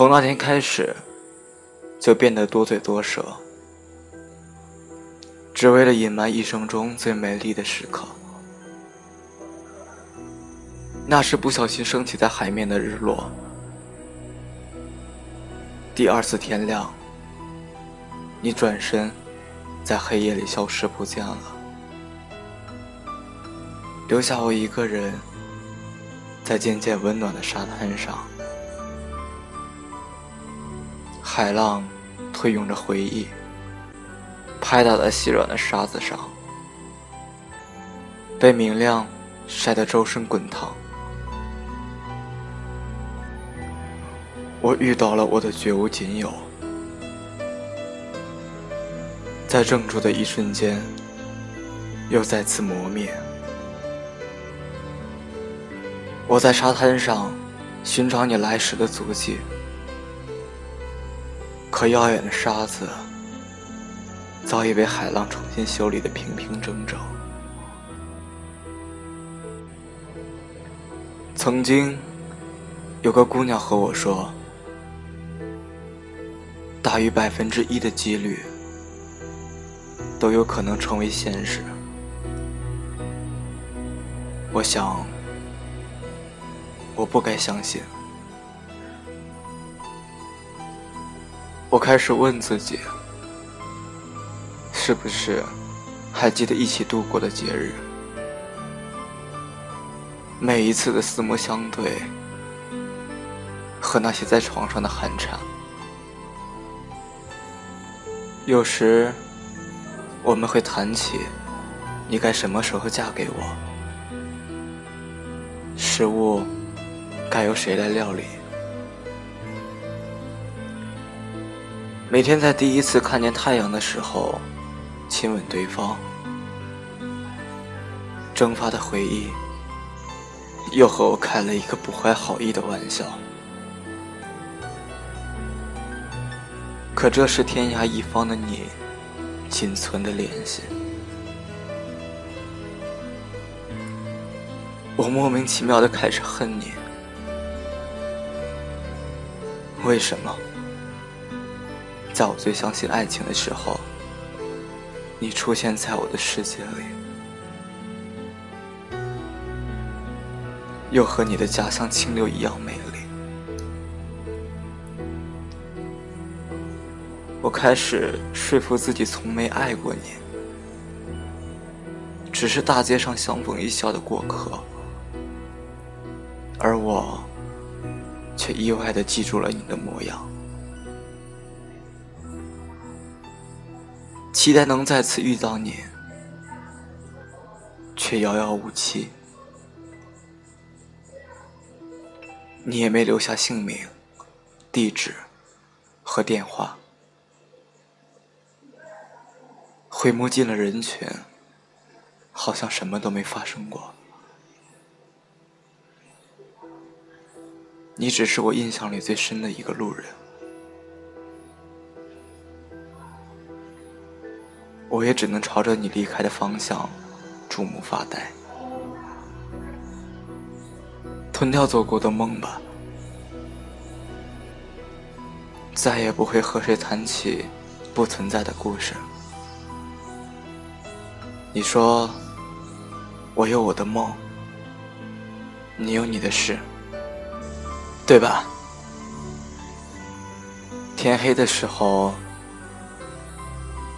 从那天开始，就变得多嘴多舌，只为了隐瞒一生中最美丽的时刻。那是不小心升起在海面的日落。第二次天亮，你转身，在黑夜里消失不见了，留下我一个人，在渐渐温暖的沙滩上。海浪推涌着回忆，拍打在细软的沙子上，被明亮晒得周身滚烫。我遇到了我的绝无仅有，在怔住的一瞬间，又再次磨灭。我在沙滩上寻找你来时的足迹，可遥远的沙子早已被海浪重新修理的平平整整。曾经有个姑娘和我说。大于百分之一的几率都有可能成为现实。我想，我不该相信。我开始问自己，是不是还记得一起度过的节日？每一次的四目相对，和那些在床上的寒蝉。有时，我们会谈起你该什么时候嫁给我，食物该由谁来料理。每天在第一次看见太阳的时候亲吻对方，蒸发的回忆又和我开了一个不怀好意的玩笑。可这是天涯一方的你仅存的联系。我莫名其妙的开始恨你，为什么？在我最相信爱情的时候，你出现在我的世界里，又和你的家乡清流一样美丽。我开始说服自己从没爱过你，只是大街上相逢一笑的过客，而我却意外的记住了你的模样，期待能再次遇到你，却遥遥无期，你也没留下姓名、地址和电话。回眸进了人群，好像什么都没发生过。你只是我印象里最深的一个路人，我也只能朝着你离开的方向注目发呆，吞掉做过的梦吧，再也不会和谁谈起不存在的故事。你说，我有我的梦，你有你的事，对吧？天黑的时候，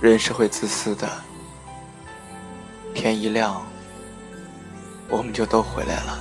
人是会自私的；天一亮，我们就都回来了。